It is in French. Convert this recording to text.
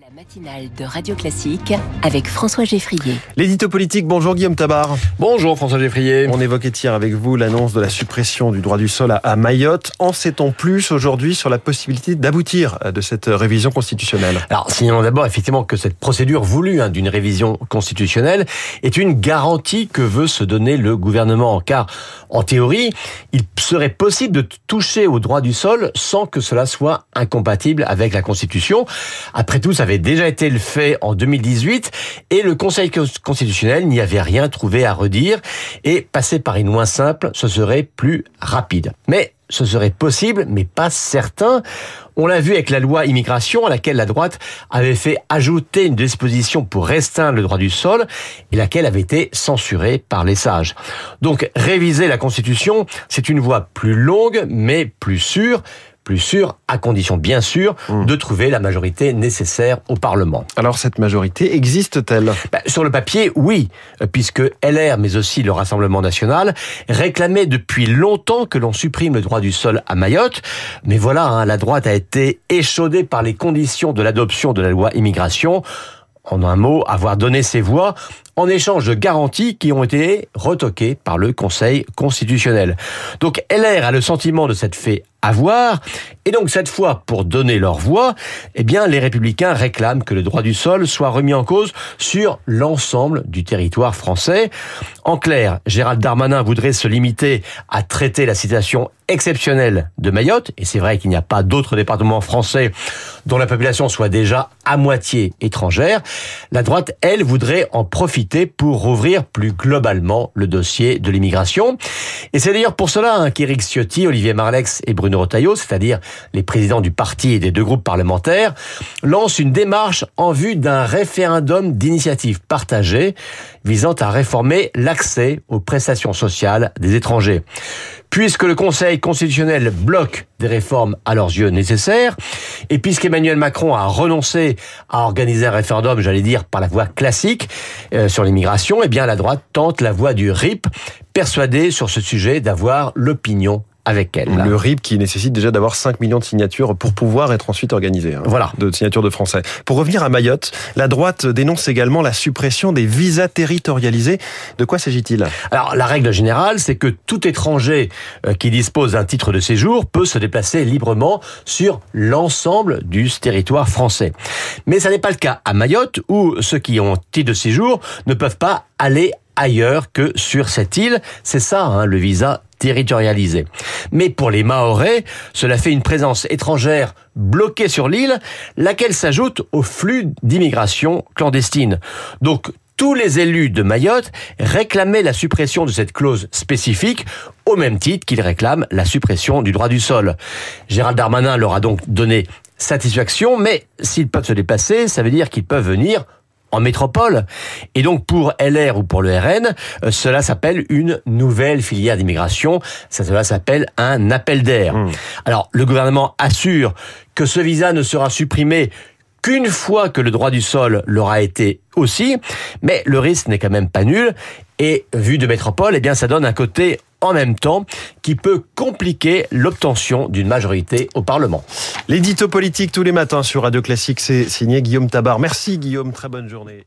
La matinale de Radio Classique avec François Geffrier. L'édito politique, bonjour Guillaume Tabar. Bonjour François Geffrier. On évoquait hier avec vous l'annonce de la suppression du droit du sol à Mayotte. En sait-on plus aujourd'hui sur la possibilité d'aboutir de cette révision constitutionnelle? Alors, signalons d'abord effectivement que cette procédure voulue hein, d'une révision constitutionnelle est une garantie que veut se donner le gouvernement. Car, en théorie, il serait possible de toucher au droit du sol sans que cela soit incompatible avec la Constitution. Après tout, ça avait déjà été le fait en 2018 et le Conseil constitutionnel n'y avait rien trouvé à redire et passer par une loi simple, ce serait plus rapide. Mais ce serait possible, mais pas certain. On l'a vu avec la loi immigration à laquelle la droite avait fait ajouter une disposition pour restreindre le droit du sol et laquelle avait été censurée par les sages. Donc réviser la Constitution, c'est une voie plus longue mais plus sûre plus sûr, à condition bien sûr mmh. de trouver la majorité nécessaire au Parlement. Alors cette majorité existe-t-elle? Bah, Sur le papier, oui, puisque LR, mais aussi le Rassemblement national, réclamaient depuis longtemps que l'on supprime le droit du sol à Mayotte. Mais voilà, hein, la droite a été échaudée par les conditions de l'adoption de la loi immigration en un mot, avoir donné ses voix en échange de garanties qui ont été retoquées par le Conseil constitutionnel. Donc LR a le sentiment de s'être fait avoir, et donc cette fois, pour donner leur voix, eh bien, les républicains réclament que le droit du sol soit remis en cause sur l'ensemble du territoire français. En clair, Gérald Darmanin voudrait se limiter à traiter la situation exceptionnelle de Mayotte, et c'est vrai qu'il n'y a pas d'autres départements français dont la population soit déjà à moitié étrangère. La droite, elle, voudrait en profiter pour rouvrir plus globalement le dossier de l'immigration. Et c'est d'ailleurs pour cela hein, qu'Éric Ciotti, Olivier Marlex et Bruno Retailleau, c'est-à-dire les présidents du parti et des deux groupes parlementaires, lancent une démarche en vue d'un référendum d'initiative partagée visant à réformer l'accès aux prestations sociales des étrangers. Puisque le Conseil constitutionnel bloque des réformes à leurs yeux nécessaires, et puisqu'Emmanuel Macron a renoncé à organiser un référendum, j'allais dire, par la voie classique euh, sur l'immigration, eh bien la droite tente la voie du RIP, persuadée sur ce sujet d'avoir l'opinion avec elle. Le RIP qui nécessite déjà d'avoir 5 millions de signatures pour pouvoir être ensuite organisé. Hein, voilà. De signatures de Français. Pour revenir à Mayotte, la droite dénonce également la suppression des visas territorialisés. De quoi s'agit-il? Alors, la règle générale, c'est que tout étranger euh, qui dispose d'un titre de séjour peut se déplacer librement sur l'ensemble du territoire français. Mais ça n'est pas le cas à Mayotte où ceux qui ont titre de séjour ne peuvent pas aller ailleurs que sur cette île. C'est ça, hein, le visa territorialisé. Mais pour les Mahorais, cela fait une présence étrangère bloquée sur l'île, laquelle s'ajoute au flux d'immigration clandestine. Donc tous les élus de Mayotte réclamaient la suppression de cette clause spécifique au même titre qu'ils réclament la suppression du droit du sol. Gérald Darmanin leur a donc donné satisfaction, mais s'ils peuvent se déplacer, ça veut dire qu'ils peuvent venir en métropole. Et donc pour LR ou pour le RN, euh, cela s'appelle une nouvelle filière d'immigration. Ça, cela s'appelle un appel d'air. Hmm. Alors le gouvernement assure que ce visa ne sera supprimé qu'une fois que le droit du sol l'aura été aussi, mais le risque n'est quand même pas nul. Et vu de métropole, eh bien ça donne un côté en même temps qui peut compliquer l'obtention d'une majorité au Parlement. L'édito politique tous les matins sur Radio Classique, c'est signé Guillaume Tabar. Merci Guillaume, très bonne journée.